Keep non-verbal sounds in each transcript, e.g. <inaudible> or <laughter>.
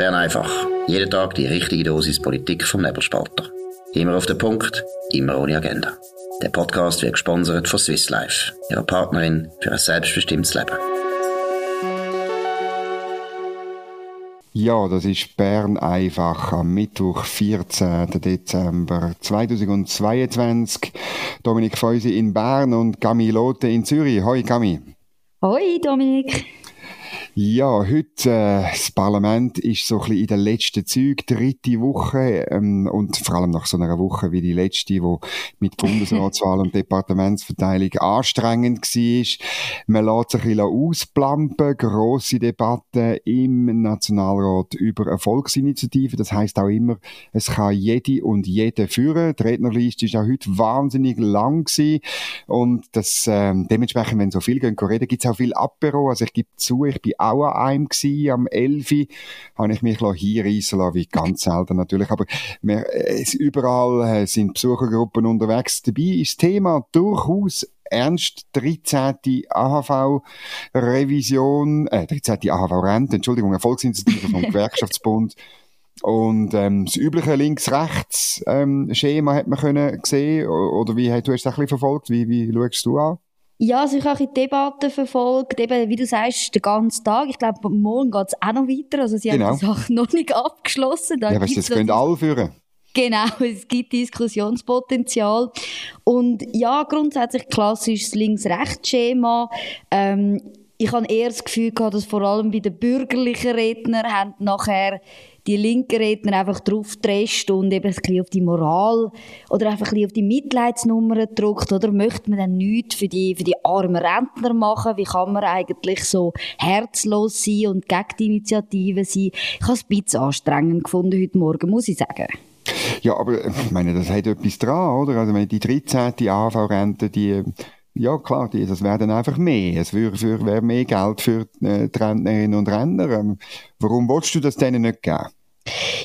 Bern einfach. Jeden Tag die richtige Dosis Politik vom Nebelspalter. Immer auf den Punkt, immer ohne Agenda. Der Podcast wird gesponsert von Swiss Life, ihrer Partnerin für ein selbstbestimmtes Leben. Ja, das ist Bern einfach am Mittwoch, 14. Dezember 2022. Dominik Feusi in Bern und Gami Lotte in Zürich. Hoi Gami. Hoi Dominik. Ja, heute, äh, das Parlament ist so ein bisschen in den letzten Zügen, dritte Woche, ähm, und vor allem nach so einer Woche wie die letzte, wo mit Bundesratswahl und <laughs> Departementsverteilung anstrengend war. Man lässt sich ein bisschen ausplampen, grosse Debatten im Nationalrat über Erfolgsinitiativen. Das heißt auch immer, es kann jede und jede führen. Die Rednerliste ist auch heute wahnsinnig lang gewesen. Und das, ähm, dementsprechend, wenn so viel gehen reden, gibt es auch viel Apero. Also ich gebe zu, ich bin auch an einem gewesen, am 11. habe ich mich hier reissen lassen, wie ganz selten natürlich. Aber wir, es, überall äh, sind Besuchergruppen unterwegs. Dabei ist das Thema durchaus ernst 13. AHV-Revision, äh, 13. AHV-Rente, Entschuldigung, Erfolgsinitiative vom <laughs> Gewerkschaftsbund. Und ähm, das übliche Links-Rechts-Schema ähm, hat man können sehen oder wie du hast das ein bisschen verfolgt? Wie, wie schaust du an? Ja, also ich habe die Debatten verfolgt, eben, wie du sagst, den ganzen Tag. Ich glaube, morgen geht es auch noch weiter. Also sie genau. haben die Sache <laughs> noch nicht abgeschlossen. Da ja, du, das können alle führen. Genau, <laughs> es gibt Diskussionspotenzial. Und ja, grundsätzlich klassisches Links-Rechts-Schema. Ähm, ich habe eher das Gefühl gehabt, dass vor allem bei den bürgerlichen Rednern haben nachher die linken Redner einfach drauf drescht und eben ein bisschen auf die Moral oder einfach ein bisschen auf die Mitleidsnummer drückt, oder möchte man dann nichts für die, für die armen Rentner machen? Wie kann man eigentlich so herzlos sein und gegen die Initiative sein? Ich habe es ein bisschen anstrengend gefunden heute Morgen, muss ich sagen. Ja, aber ich meine, das hat etwas dran, oder? Also, die 13. AV-Rente, die ja, klar, die, das dann einfach mehr. Es wäre, wäre mehr Geld für äh, die Rentnerinnen und Rentner. Ähm, warum willst du das denen nicht geben?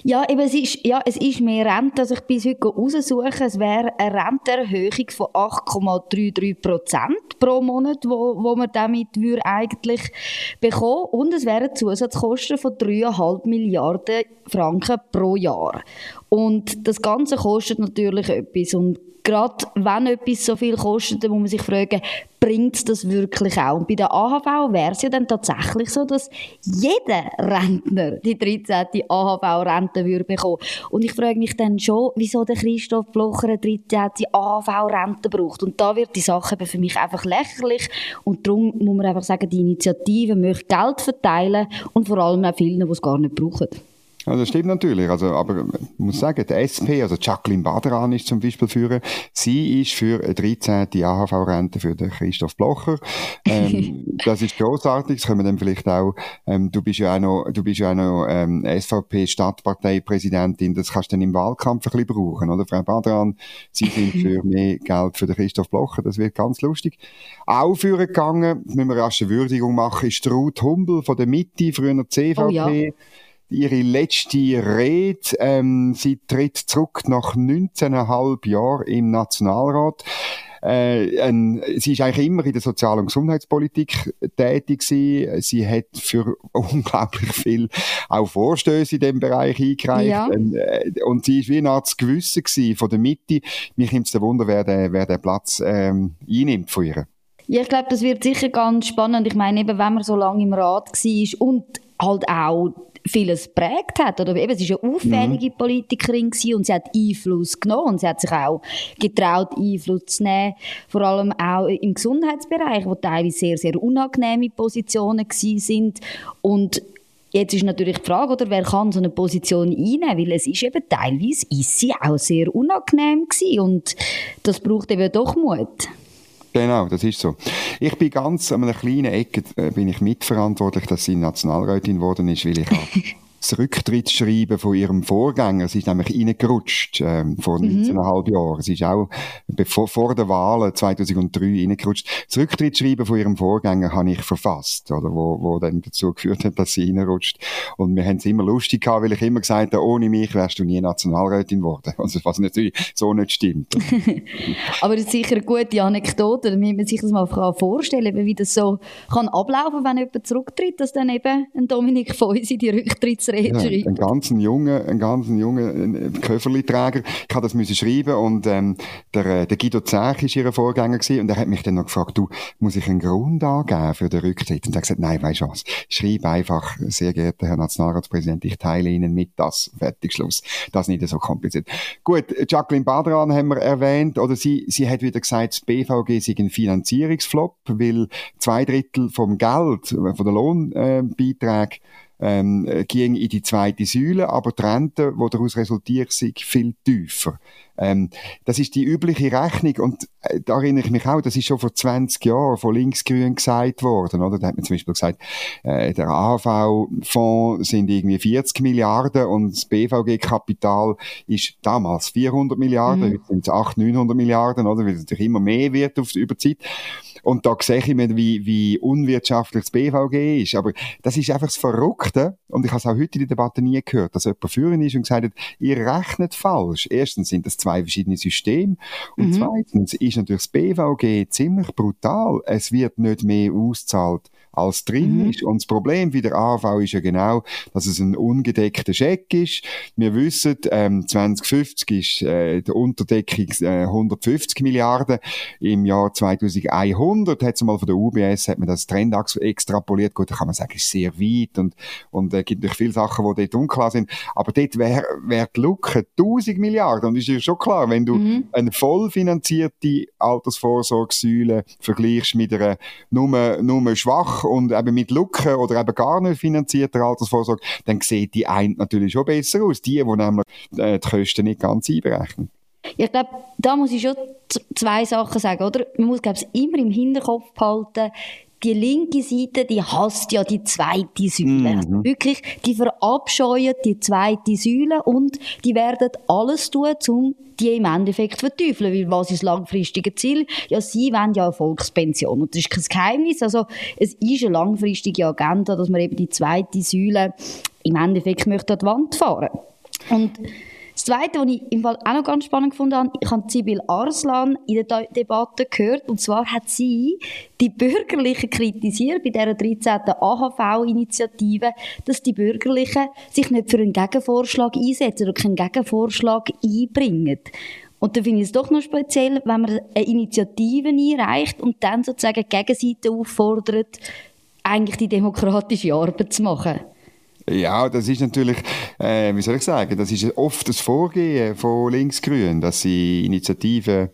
Ja, eben, es ist, ja, es ist mehr Rente. Also ich bin heute raussuchen. Es wäre eine Rentenerhöhung von 8,33 Prozent pro Monat, wo, wo man damit würde eigentlich bekommen. Und es wären Zusatzkosten von 3,5 Milliarden Franken pro Jahr. Und das Ganze kostet natürlich etwas. Und gerade wenn etwas so viel kostet, dann muss man sich fragen, bringt das wirklich auch? Und bei der AHV wäre es ja dann tatsächlich so, dass jeder Rentner die 13. AHV-Rente würde bekommen. Und ich frage mich dann schon, wieso der Christoph Blocher eine 13. AHV-Rente braucht. Und da wird die Sache für mich einfach lächerlich. Und darum muss man einfach sagen, die Initiative möchte Geld verteilen und vor allem auch vielen, die es gar nicht brauchen. Ja, das stimmt natürlich. Also, aber ich muss sagen, der SP, also Jacqueline Badran ist zum Beispiel für, sie ist für eine 13. AHV-Rente für den Christoph Blocher. Ähm, <laughs> das ist großartig. Das können wir dann vielleicht auch, ähm, du bist ja auch noch, du bist ja auch noch, ähm, SVP-Stadtparteipräsidentin. Das kannst du dann im Wahlkampf ein bisschen brauchen, oder? Frau Badran, Sie sind <laughs> für mehr Geld für den Christoph Blocher. Das wird ganz lustig. Auch für gegangen, müssen wir rasch eine Würdigung machen, ist Ruth Humbel von der Mitte, früher CVP. Oh ja ihre letzte Rede. Ähm, sie tritt zurück nach 19,5 Jahren im Nationalrat. Äh, ein, sie ist eigentlich immer in der Sozial- und Gesundheitspolitik tätig gewesen. Sie hat für <laughs> unglaublich viel auch Vorstöße in diesem Bereich eingereicht. Ja. Und, äh, und sie ist wie eine Art Gewissen gewesen von der Mitte. Mich nimmt es Wunder, wer den, wer den Platz ähm, einnimmt von ihr. Ja, ich glaube, das wird sicher ganz spannend. Ich meine, eben, wenn man so lange im Rat war und halt auch vieles prägt hat. Oder eben, sie war eine auffällige mhm. Politikerin und sie hat Einfluss genommen und sie hat sich auch getraut, Einfluss zu nehmen. Vor allem auch im Gesundheitsbereich, wo teilweise sehr, sehr unangenehme Positionen sind. Und Jetzt ist natürlich die Frage, oder, wer kann so eine Position einnehmen, weil es ist eben teilweise ist sie auch sehr unangenehm gewesen und das braucht eben doch Mut. Genau, das ist so. Ich bin ganz an einer kleinen Ecke äh, bin ich mitverantwortlich, dass sie Nationalrätin geworden ist, weil ich <laughs> das Rücktrittsschreiben von ihrem Vorgänger, sie ist nämlich reingerutscht ähm, vor mhm. 19,5 Jahren. Sie ist auch bevor, vor der Wahl 2003 reingerutscht. Das Rücktrittsschreiben von ihrem Vorgänger habe ich verfasst, oder, wo, wo dann dazu geführt hat, dass sie reinrutscht. Und wir haben es immer lustig gehabt, weil ich immer gesagt habe, ohne mich wärst du nie Nationalrätin geworden. <laughs> Also, was natürlich so nicht stimmt. <laughs> Aber das ist sicher eine gute Anekdote, damit man sich das mal vorstellen kann, wie das so kann ablaufen, wenn jemand zurücktritt, dass dann eben ein Dominik Feusi die Rücktrittsrede Dekret ja, schreibt. Ein ganz junger, ein ganz junger Köfferli-Träger. Ich habe das müssen schreiben und ähm, der, äh, der Guido Zech ist ihr Vorgänger gewesen und er hat mich dann noch gefragt, du, muss ich einen Grund angeben für den Rücktritt? Und er hat gesagt, nein, weißt du was, schreib einfach, sehr geehrter Herr Nationalratspräsident, ich teile Ihnen mit, das, fertig, Schluss. Das ist nicht so kompliziert. Gut, Jacqueline Badran haben wir erwähnt, oder sie, sie hat wieder gesagt, das BVG sei ein Finanzierungsflop, weil zwei Drittel vom Geld, von der Lohnbeiträge, ähm, ging in die zweite Säule, aber die Rente, die daraus resultiert, sind viel tiefer. Ähm, das ist die übliche Rechnung und äh, da erinnere ich mich auch, das ist schon vor 20 Jahren von Linksgrün gesagt worden, oder? Da hat man zum Beispiel gesagt, äh, der AHV-Fonds sind irgendwie 40 Milliarden und das BVG-Kapital ist damals 400 Milliarden, mhm. jetzt sind es 800, 900 Milliarden, oder? Weil es natürlich immer mehr wird auf, über Zeit. Und da sehe ich mir, wie, wie unwirtschaftlich das BVG ist. Aber das ist einfach das Verrückte. Und ich habe es auch heute in der Debatte nie gehört, dass jemand führen ist und gesagt hat, ihr rechnet falsch. Erstens sind das zwei verschiedene Systeme. Und mhm. zweitens ist natürlich das BVG ziemlich brutal. Es wird nicht mehr auszahlt als drin mhm. ist. Und das Problem bei der AV ist ja genau, dass es ein ungedeckter Scheck ist. Wir wissen, ähm, 2050 ist äh, der Unterdeckung äh, 150 Milliarden. Im Jahr 2100 hat es mal von der UBS hat man das Trendachs extrapoliert. Gut, da kann man sagen, ist sehr weit und und äh, gibt natürlich viele Sachen, die dort unklar sind. Aber dort wäre wär die Lücke 1000 Milliarden. Und ist ja schon klar, wenn du mhm. eine vollfinanzierte Altersvorsorgesäule vergleichst mit einer nur, nur schwach und eben mit Lücken oder eben gar nicht finanzierter Altersvorsorge, dann sieht die eine natürlich schon besser aus. Die, die nämlich äh, die Kosten nicht ganz einberechnen. Ich glaube, da muss ich schon zwei Sachen sagen, oder? Man muss, glaube ich, immer im Hinterkopf behalten, die linke Seite, die hasst ja die zweite Säule. Mhm. Also wirklich, die verabscheuen die zweite Säule und die werden alles tun, um die im Endeffekt zu verteufeln. Weil was ist das langfristige Ziel? Ja, sie wollen ja eine Volkspension. Und das ist kein Geheimnis. Also, es ist eine langfristige Agenda, dass man eben die zweite Säule im Endeffekt möchte an die Wand fahren. Und Zweite, was ich im Fall auch noch ganz spannend gefunden ich habe Sibyl Arslan in der De Debatte gehört, und zwar hat sie die Bürgerlichen kritisiert bei dieser 13. AHV-Initiative, dass die Bürgerlichen sich nicht für einen Gegenvorschlag einsetzen oder keinen Gegenvorschlag einbringen. Und da finde ich es doch noch speziell, wenn man eine Initiative einreicht und dann sozusagen die Gegenseite auffordert, eigentlich die demokratische Arbeit zu machen. Ja, das ist natürlich, äh, wie soll ich sagen, das ist oft das Vorgehen von Linksgrün, dass sie Initiativen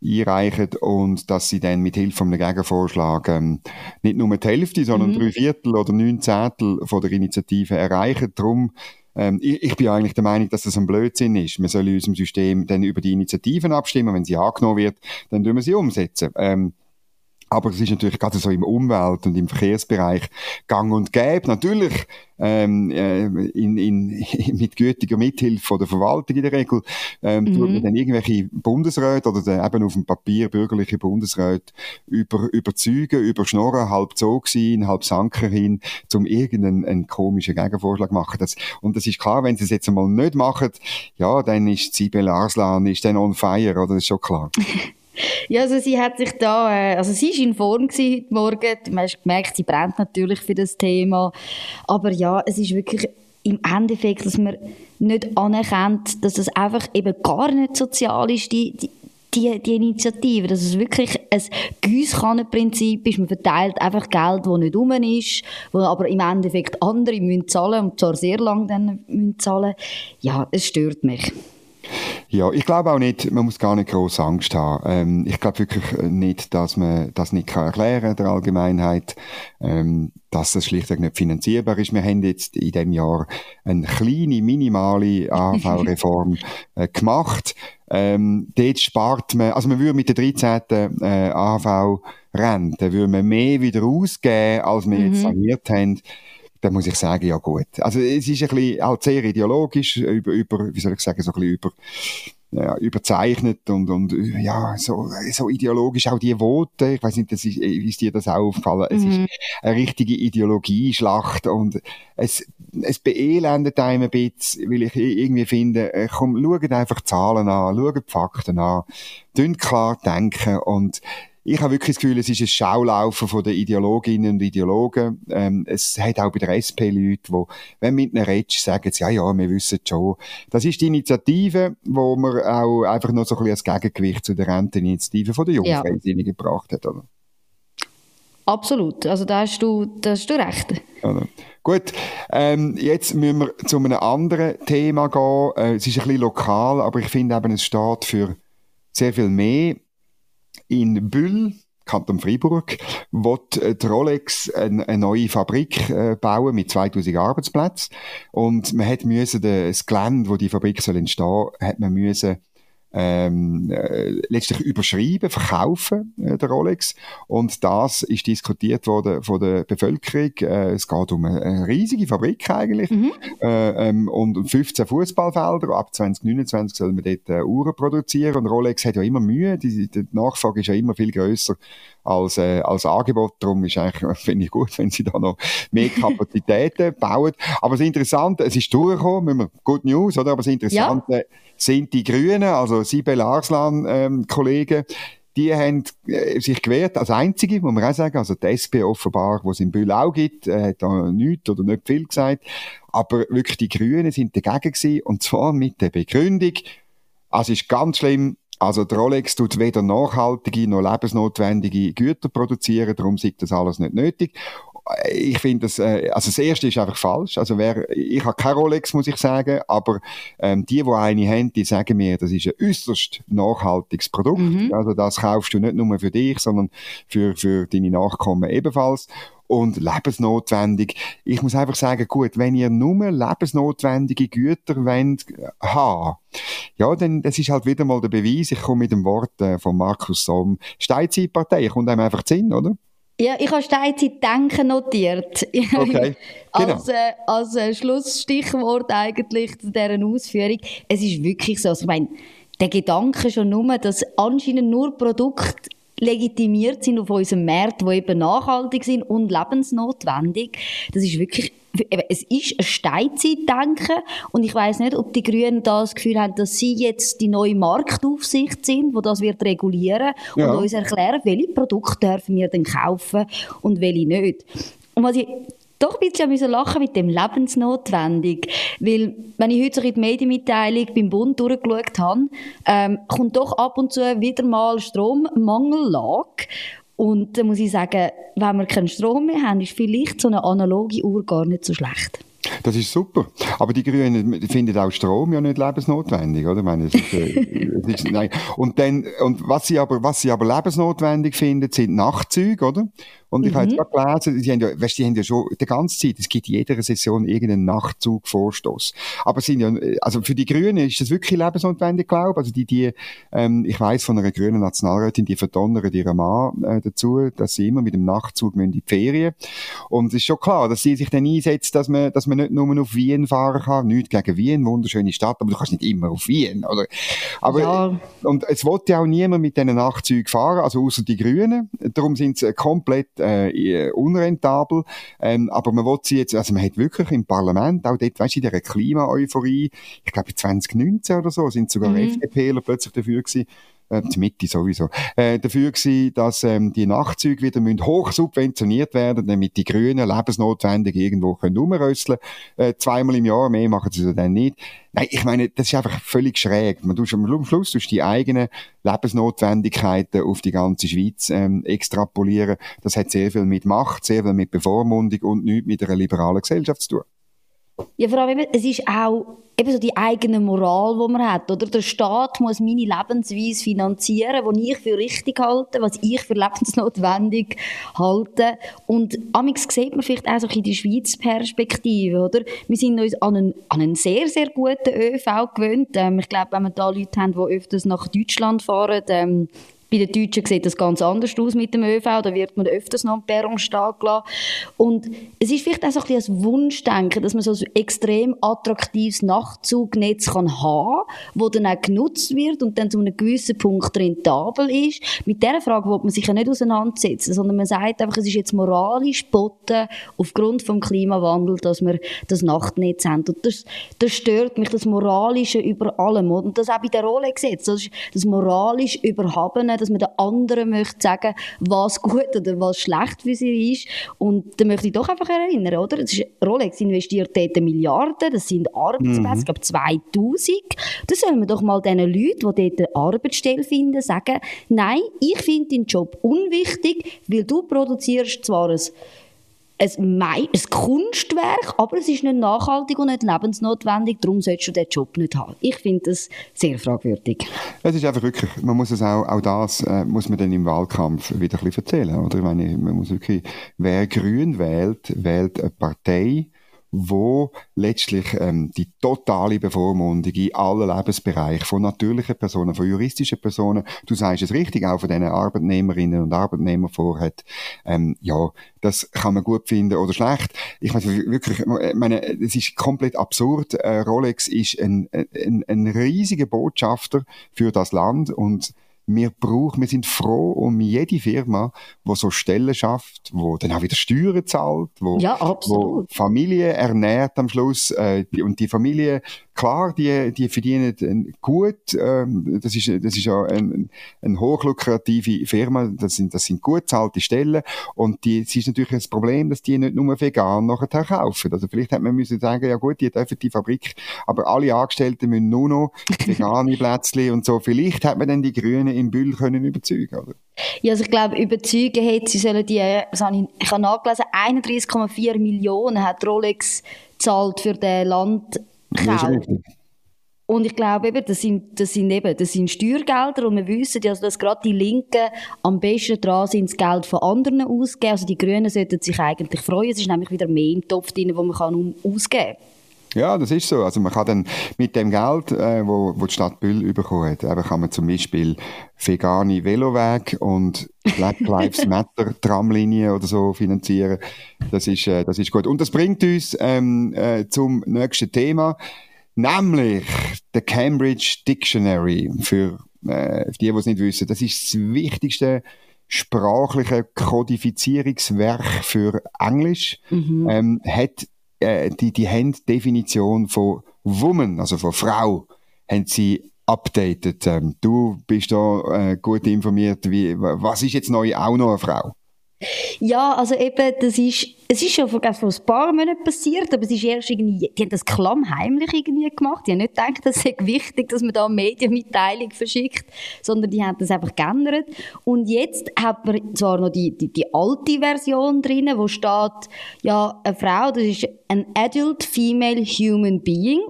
einreichen und dass sie dann mit Hilfe eines Gegenvorschlags ähm, nicht nur die Hälfte, sondern mhm. drei Viertel oder neun Zehntel von der Initiative erreichen. Darum ähm, ich, ich bin eigentlich der Meinung, dass das ein Blödsinn ist. Wir sollen in unserem System dann über die Initiativen abstimmen. Wenn sie angenommen wird, dann tun wir sie umsetzen. Ähm, aber es ist natürlich gerade so im Umwelt- und im Verkehrsbereich gang und gäbe. Natürlich ähm, äh, in, in, <laughs> mit gütiger Mithilfe von der Verwaltung in der Regel ähm, mhm. tut man dann irgendwelche Bundesräte oder dann eben auf dem Papier bürgerliche Bundesräte über, überzeugen, überschnorren, halb Zug sein, halb Sanker hin, um irgendeinen einen komischen Gegenvorschlag machen. Das, und das ist klar, wenn sie es jetzt einmal nicht machen, ja, dann ist Sibel Arslan ist dann on fire, oder? Das ist schon klar. <laughs> <laughs> Ja, also sie hat sich da, äh, also sie war in Form heute Morgen. Man hat gemerkt, sie brennt natürlich für das Thema. Aber ja, es ist wirklich im Endeffekt, dass man nicht anerkennt, dass es einfach eben gar nicht sozial ist, die, die die, Initiative, dass es wirklich ein Giesskannenprinzip ist. Man verteilt einfach Geld, das nicht rum ist, wo aber im Endeffekt andere müssen zahlen und zwar sehr lange dann müssen zahlen. Ja, es stört mich. Ja, ich glaube auch nicht, man muss gar nicht groß Angst haben. Ähm, ich glaube wirklich nicht, dass man das nicht kann erklären der Allgemeinheit, ähm, dass das schlichtweg nicht finanzierbar ist. Wir haben jetzt in dem Jahr eine kleine, minimale <laughs> AHV-Reform äh, gemacht. Ähm, dort spart man, also man würde mit der 13. Äh, AHV-Rente, würde man mehr wieder ausgeben, als wir mhm. jetzt saniert haben dann muss ich sagen, ja gut. Also es ist ein bisschen halt sehr ideologisch, über, über wie soll ich sagen, so ein bisschen über, ja, überzeichnet und, und ja, so, so ideologisch auch die Vote. Ich weiß nicht, das ist, ist dir das auch aufgefallen? Mhm. Es ist mhm. eine richtige Ideologieschlacht und es, es beelendet einem ein bisschen, weil ich irgendwie finde, äh, komm, schaut einfach Zahlen an, schaut Fakten an, klar denken und ich habe wirklich das Gefühl, es ist ein Schaulaufen von den Ideologinnen und Ideologen. Ähm, es hat auch bei der SP Leute, die, wenn mit einer redest, sagen sie, ja, ja, wir wissen schon. Das ist die Initiative, wo man auch einfach noch so ein bisschen als Gegengewicht zu der Renteninitiative von der Jungfreisinnigen ja. gebracht hat, oder? Absolut. Also da hast du, da hast du recht. Oder? Gut, ähm, jetzt müssen wir zu einem anderen Thema gehen. Äh, es ist ein bisschen lokal, aber ich finde eben, es steht für sehr viel mehr. In Bühl, Kanton Freiburg, wird äh, die Rolex eine, eine neue Fabrik äh, bauen mit 2000 Arbeitsplätzen. Und man hat müssen das Gelände, wo die Fabrik soll entstehen, hat man müssen ähm, äh, letztlich überschreiben, verkaufen, äh, der Rolex. Und das ist diskutiert worden von der Bevölkerung. Äh, es geht um eine, riesige Fabrik eigentlich mhm. äh, ähm, und 15 Fußballfelder. Ab 2029 soll man dort äh, Uhren produzieren. Und Rolex hat ja immer Mühe. Die, die Nachfrage ist ja immer viel größer als, äh, als Angebot. Darum ist eigentlich, <laughs> finde ich gut, wenn sie da noch mehr <laughs> Kapazitäten bauen. Aber das Interessante, es ist durchgekommen, Good News, oder? Aber das Interessante ja. sind die Grünen, also Sibel Arslan, ähm, Kollegen, die haben äh, sich gewehrt als einzige, muss man auch sagen. Also die SP offenbar, wo es in auch gibt, äh, hat da nichts oder nicht viel gesagt. Aber wirklich die Grünen sind dagegen gewesen, und zwar mit der Begründung, also es ist ganz schlimm, also die Rolex tut weder nachhaltige noch lebensnotwendige Güter produzieren, darum sieht das alles nicht nötig. Ich finde das, äh, also das erste ist einfach falsch. Also wer, ich habe keine Rolex, muss ich sagen, aber ähm, die, die eine haben, die sagen mir, das ist ein äußerst nachhaltiges Produkt. Mhm. Also das kaufst du nicht nur für dich, sondern für, für deine Nachkommen ebenfalls und lebensnotwendig. Ich muss einfach sagen, gut, wenn ihr nur lebensnotwendige Güter wollt, haben, ja, dann, das ist halt wieder mal der Beweis, ich komme mit dem Wort äh, von Markus Somm, Steinzeitpartei, kommt einem einfach Sinn, oder? Ja, ich habe Steinzeit denken notiert. <laughs> Okay. Genau. als, äh, als äh, Schlussstichwort eigentlich zu dieser Ausführung. Es ist wirklich so, also ich meine, der Gedanke schon nur, dass anscheinend nur Produkte legitimiert sind auf unserem Markt, die eben nachhaltig sind und lebensnotwendig. Das ist wirklich es ist ein Steinzeitdenken und ich weiß nicht, ob die Grünen das Gefühl haben, dass sie jetzt die neue Marktaufsicht sind, wo das wird regulieren ja. und uns erklären, welche Produkte dürfen wir denn kaufen und welche nicht. Und was ich doch ein bisschen lachen mit dem lebensnotwendig, weil wenn ich heute so in die Medienmitteilung beim Bund durchgeschaut habe, ähm, kommt doch ab und zu wieder mal Strommangellage und da muss ich sagen, wenn wir keinen Strom mehr haben, ist vielleicht so eine analoge Uhr gar nicht so schlecht. Das ist super. Aber die Grünen finden auch Strom ja nicht lebensnotwendig, oder? Ich meine, es ist, äh, es ist, nein. Und dann, und was sie aber, was sie aber lebensnotwendig finden, sind Nachtzüge, oder? Und ich mhm. habe jetzt gerade gelesen, die haben ja, weißt, die haben ja schon die ganze Zeit, es gibt in jeder Session irgendeinen Nachtzugvorstoß. Aber sind ja, also für die Grünen ist das wirklich lebensnotwendig, glaube ich. Also die, die, ähm, ich weiß von einer grünen Nationalrätin, die verdonnert ihren Mann äh, dazu, dass sie immer mit dem Nachtzug in die Ferien. Und es ist schon klar, dass sie sich dann einsetzt, dass man, dass man nicht nur auf Wien fahren kann. Nicht gegen Wien, wunderschöne Stadt, aber du kannst nicht immer auf Wien, oder? Aber, ja. und es wollte ja auch niemand mit diesen Nachtzügen fahren, also außer die Grünen. Darum sind sie komplett äh, unrentabel. Ähm, aber man will sie jetzt, also man hat wirklich im Parlament, auch dort, weißt du, in dieser Klima-Euphorie, ich glaube 2019 oder so, sind sogar mhm. FDPler plötzlich dafür gewesen, äh, die Mitte sowieso, äh, dafür gewesen, dass ähm, die Nachtzüge wieder müssen hoch subventioniert werden, damit die Grünen lebensnotwendig irgendwo können rumrösseln. Äh, zweimal im Jahr, mehr machen sie dann nicht. Nein, ich meine, das ist einfach völlig schräg. Man tust am Schluss tust die eigenen Lebensnotwendigkeiten auf die ganze Schweiz ähm, extrapolieren. Das hat sehr viel mit Macht, sehr viel mit Bevormundung und nichts mit einer liberalen Gesellschaft zu tun. Ja, vor allem, es ist auch eben so die eigene Moral, die man hat, oder? Der Staat muss meine Lebensweise finanzieren, die ich für richtig halte, was ich für lebensnotwendig halte. Und amix sieht man vielleicht auch so in die Schweiz Perspektive, oder? Wir sind uns an einen, an einen sehr, sehr guten ÖV gewöhnt. Ähm, ich glaube, wenn wir da Leute haben, die öfters nach Deutschland fahren, ähm, bei den Deutschen sieht das ganz anders aus mit dem ÖV. Da wird man öfters noch am Perron stehen gelassen. Und es ist vielleicht auch so ein bisschen ein Wunschdenken, dass man so ein extrem attraktives Nachtzugnetz kann haben kann, das dann auch genutzt wird und dann zu einem gewissen Punkt rentabel ist. Mit dieser Frage will man sich ja nicht auseinandersetzen, sondern man sagt einfach, es ist jetzt moralisch botten aufgrund vom Klimawandel, dass wir das Nachtnetz haben. Und das, das stört mich, das Moralische über allem. Und das auch bei der Rolex jetzt. Das, ist das moralisch Überhabene dass man den anderen möchte sagen, was gut oder was schlecht für sie ist. Und da möchte ich doch einfach erinnern, oder? Ist, Rolex investiert dort Milliarden, das sind Arbeitsplätze, mhm. ich glaube 2000. Da sollen wir doch mal diesen Leuten, die dort eine Arbeitsstelle finden, sagen, nein, ich finde deinen Job unwichtig, weil du produzierst zwar ein ein, ein Kunstwerk, aber es ist nicht nachhaltig und nicht lebensnotwendig, darum solltest du diesen Job nicht haben. Ich finde das sehr fragwürdig. Es ist einfach wirklich, man muss es auch, auch das äh, muss man dann im Wahlkampf wieder ein bisschen erzählen, oder? Ich meine, man muss wirklich, wer grün wählt, wählt eine Partei, wo letztlich ähm, die totale Bevormundung in allen Lebensbereichen von natürlichen Personen, von juristischen Personen, du sagst es richtig, auch von diesen Arbeitnehmerinnen und Arbeitnehmern vorhat, ähm, ja, das kann man gut finden oder schlecht. Ich meine, wirklich, ich meine, es ist komplett absurd. Äh, Rolex ist ein, ein, ein riesiger Botschafter für das Land und wir brauchen, wir sind froh um jede Firma, wo so Stellen schafft, wo dann auch wieder Steuern zahlt, wo, ja, wo Familie ernährt am Schluss äh, und die Familie klar, die, die verdienen gut, ähm, das ist, das ist ja eine ein hochlukrative Firma, das sind, das sind gut zahlte Stellen und die, es ist natürlich das Problem, dass die nicht nur vegan nachher kaufen. Also vielleicht hätte man müssen sagen, ja gut, die dürfen die Fabrik, aber alle Angestellten müssen nur noch vegane <laughs> Plätzchen und so. Vielleicht hat man dann die Grünen im Büll können überzeugen, oder? Ja, also ich glaube, überzeugen hat, sie sollen die, was habe ich, ich habe nachgelesen, 31,4 Millionen hat Rolex zahlt für den Land Kauf. Und ich glaube eben, das sind, das sind eben, das sind Steuergelder und wir wissen ja, also, dass gerade die Linken am besten dran sind, das Geld von anderen auszugeben. Also die Grünen sollten sich eigentlich freuen. Es ist nämlich wieder mehr im Topf drin, wo man kann ausgeben kann. Ja, das ist so. Also man kann dann mit dem Geld, äh, wo, wo die Stadt Bühl bekommen hat, eben kann man zum Beispiel vegane Veloweg und Black Lives <laughs> Matter Tramlinie oder so finanzieren. Das ist, äh, das ist gut. Und das bringt uns ähm, äh, zum nächsten Thema, nämlich der Cambridge Dictionary. Für äh, die, die es nicht wissen, das ist das wichtigste sprachliche Kodifizierungswerk für Englisch. Mhm. Ähm, hat äh, die, die haben die Definition von Woman, also von Frau, haben sie updated. Ähm, du bist da äh, gut informiert. Wie, was ist jetzt neu auch noch eine Frau? Ja, also eben, das ist, es ist schon vor, vor ein paar Monaten passiert, aber es ist erst irgendwie, die haben das klammheimlich irgendwie gemacht. Die haben nicht gedacht, das sei wichtig, dass man da eine Medienmitteilung verschickt, sondern die haben das einfach geändert. Und jetzt hat man zwar noch die, die, die alte Version drin, wo steht, ja, eine Frau, das ist an adult female human being.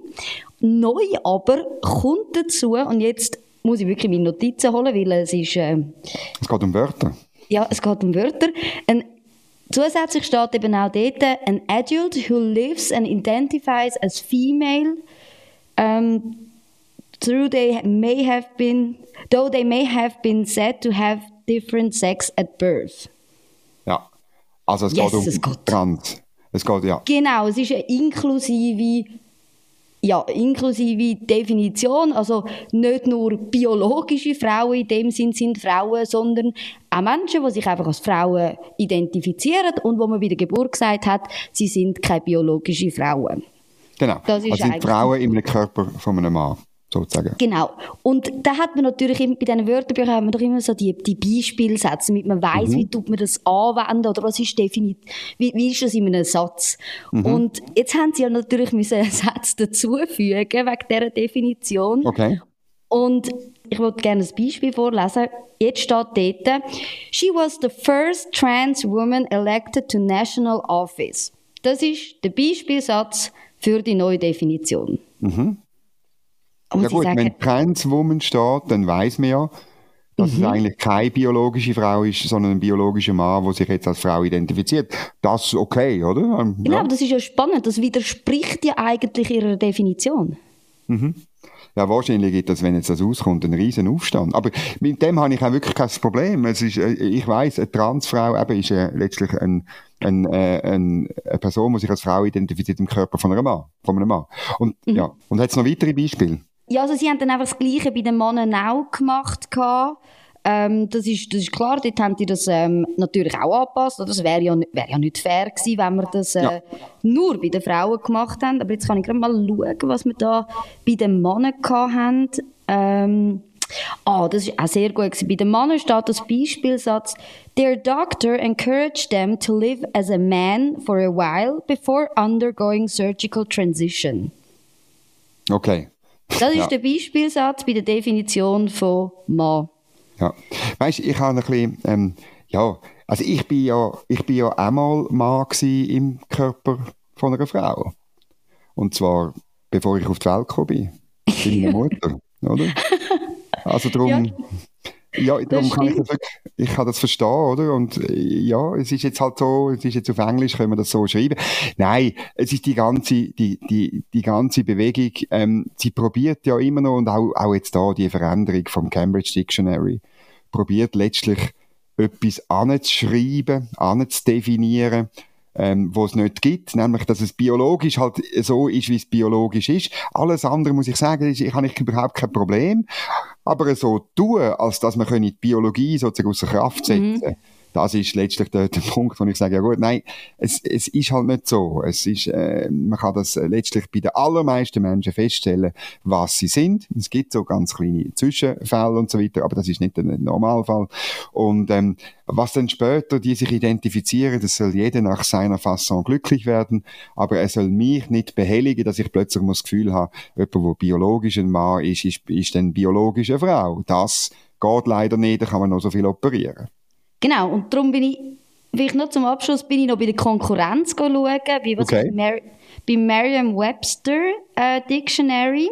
Neu aber kommt dazu, und jetzt muss ich wirklich meine Notizen holen, weil es ist... Äh, es geht um Wörter. Ja, es geht um Wörter. Ein, zusätzlich steht eben auch dort, an adult who lives and identifies as female, um, through they may have been, though they may have been said to have different sex at birth. Ja, also es yes, geht um es geht. Trans. Es geht, ja. Genau, es ist eine inklusive ja, inklusive Definition, also nicht nur biologische Frauen in dem Sinn sind Frauen, sondern auch Menschen, die sich einfach als Frauen identifizieren und wo man bei der Geburt gesagt hat, sie sind keine biologischen Frauen. Genau, das ist also sind Frauen im Körper von einem Mann sozusagen. Genau. Und da hat man natürlich bei diesen Wörterbüchern haben wir doch immer so die, die Beispielsätze, damit man weiß, mhm. wie tut man das anwenden oder was ist definitiv, wie, wie ist das in einem Satz. Mhm. Und jetzt haben sie ja natürlich müssen einen Satz dazufügen wegen dieser Definition. Okay. Und ich wollte gerne ein Beispiel vorlesen. Jetzt steht dort, she was the first trans woman elected to national office. Das ist der Beispielsatz für die neue Definition. Mhm. Und ja gut, sagen, wenn Transwoman steht, dann weiß man ja, dass mhm. es eigentlich keine biologische Frau ist, sondern ein biologischer Mann, der sich jetzt als Frau identifiziert. Das ist okay, oder? Ähm, genau, ja. aber das ist ja spannend. Das widerspricht ja eigentlich ihrer Definition. Mhm. Ja, wahrscheinlich gibt es, wenn jetzt das auskommt, einen riesen Aufstand. Aber mit dem habe ich auch wirklich kein Problem. Es ist, äh, ich weiß, eine Transfrau eben ist äh, letztlich ein, ein, äh, ein, eine Person, die sich als Frau identifiziert im Körper von einem Mann. Von einem Mann. Und, mhm. ja. Und hat es noch weitere Beispiele? Ja, also sie haben dann einfach das Gleiche bei den Männern auch gemacht. Ähm, das, ist, das ist klar, dort haben die das ähm, natürlich auch angepasst. Das wäre ja, wär ja nicht fair gewesen, wenn wir das äh, ja. nur bei den Frauen gemacht haben. Aber jetzt kann ich gerade mal schauen, was wir da bei den Männern hatten. Ähm, Ah, das ist auch sehr gut. Bei den Männern steht das Beispielsatz, Their doctor encouraged them to live as a man for a while before undergoing surgical transition. Okay. Das ist ja. der Beispielsatz bei der Definition von Mann. Ja. Weißt du, ich habe ein bisschen, ähm, ja, also ich bin ja, ich bin ja einmal Mann im Körper von einer Frau. Und zwar, bevor ich auf die Welt gekommen bin. Bei meiner <laughs> Mutter, oder? Also darum, ja, ja darum kann ich das wirklich, ich kann das verstehen, oder? Und ja, es ist jetzt halt so, es ist jetzt auf Englisch, können wir das so schreiben. Nein, es ist die ganze, die, die, die ganze Bewegung, ähm, sie probiert ja immer noch, und auch, auch jetzt da die Veränderung vom Cambridge Dictionary, probiert letztlich etwas anzuschreiben, anzudefinieren, ähm, wo es nicht gibt, nämlich, dass es biologisch halt so ist, wie es biologisch ist. Alles andere, muss ich sagen, ist, ich habe überhaupt kein Problem. Aber so tun, als dass man die Biologie sozusagen außer Kraft setzen mhm das ist letztlich der, der Punkt, wo ich sage, ja gut, nein, es, es ist halt nicht so. Es ist, äh, man kann das letztlich bei den allermeisten Menschen feststellen, was sie sind. Es gibt so ganz kleine Zwischenfälle und so weiter, aber das ist nicht der Normalfall. Und ähm, was dann später die sich identifizieren, das soll jeder nach seiner Fasson glücklich werden, aber er soll mich nicht behelligen, dass ich plötzlich das Gefühl habe, jemand, der biologisch ein Mann ist, ist, ist dann biologisch eine Frau. Das geht leider nicht, da kann man noch so viel operieren. Genau, und darum bin ich, vielleicht noch zum Abschluss, bin ich noch bei der Konkurrenz schauen, wie was okay. Mer bei Merriam-Webster äh, Dictionary.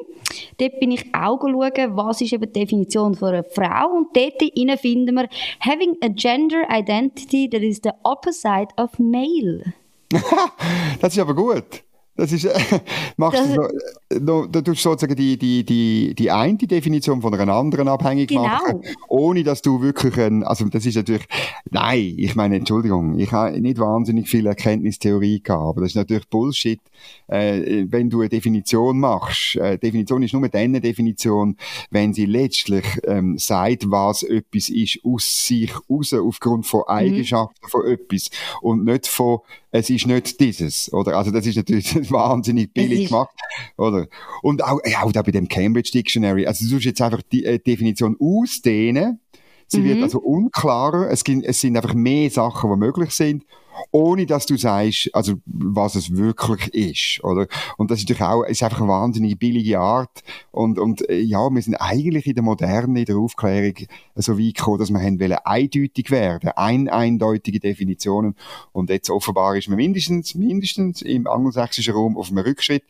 Dort bin ich auch schauen, was ist eben die Definition von einer Frau. Und dort finden wir, having a gender identity that is the opposite of male. <laughs> das ist aber gut. Das ist, äh, <laughs> machst das, du, so, da tust du sozusagen die, die, die, die eine Definition von einer anderen abhängig genau. machen, ohne dass du wirklich ein, also das ist natürlich, nein, ich meine, Entschuldigung, ich habe nicht wahnsinnig viel Erkenntnistheorie gehabt, aber das ist natürlich Bullshit, äh, wenn du eine Definition machst. Äh, Definition ist nur dann eine Definition, wenn sie letztlich ähm, sagt, was etwas ist aus sich raus, aufgrund von mhm. Eigenschaften mhm. von etwas und nicht von es ist nicht dieses, oder? Also das ist natürlich <laughs> <laughs> wahnsinnig billig gemacht, oder? Und auch, ja, auch da bei dem Cambridge Dictionary, also du sollst jetzt einfach die äh, Definition ausdehnen, sie mhm. wird also unklarer, es, gibt, es sind einfach mehr Sachen, die möglich sind ohne dass du sagst, also, was es wirklich ist, oder? Und das ist natürlich auch, ist einfach eine wahnsinnig billige Art. Und, und, äh, ja, wir sind eigentlich in der Moderne, in der Aufklärung so weit gekommen, dass wir haben wollen eindeutig werden, ein, eindeutige Definitionen. Und jetzt offenbar ist man mindestens, mindestens im angelsächsischen Raum auf einem Rückschritt.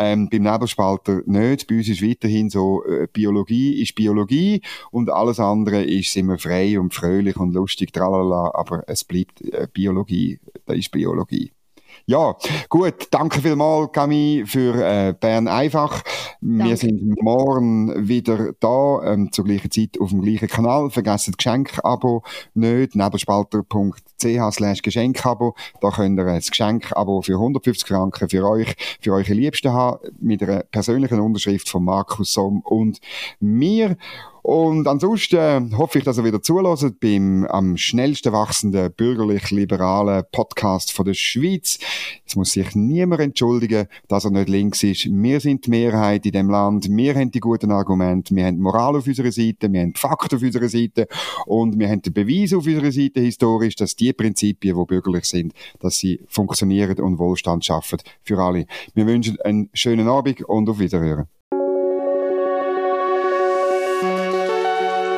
Ähm, beim Nebelspalter nicht. Bei uns ist weiterhin so, äh, Biologie ist Biologie und alles andere ist, wir frei und fröhlich und lustig, tralala, aber es bleibt äh, Biologie, das ist Biologie. Ja, gut. Danke vielmals, Camille, für äh, Bern einfach. Danke. Wir sind morgen wieder da, ähm, zur gleichen Zeit auf dem gleichen Kanal. Vergessen das Geschenkabo nicht. Nebelspalter.ch slash Geschenkabo. Da könnt ihr ein Geschenkabo für 150 Franken für euch, für eure Liebsten haben, mit einer persönlichen Unterschrift von Markus Somm und mir. Und ansonsten hoffe ich, dass ihr wieder zulässt beim am schnellsten wachsenden bürgerlich-liberalen Podcast von der Schweiz. Es muss sich niemand entschuldigen, dass er nicht links ist. Wir sind die Mehrheit in dem Land. Wir haben die guten Argumente. Wir haben Moral auf unserer Seite. Wir haben Fakten auf unserer Seite. Und wir haben den Beweis auf unserer Seite historisch, dass die Prinzipien, die bürgerlich sind, dass sie funktionieren und Wohlstand schaffen für alle. Wir wünschen einen schönen Abend und auf Wiederhören.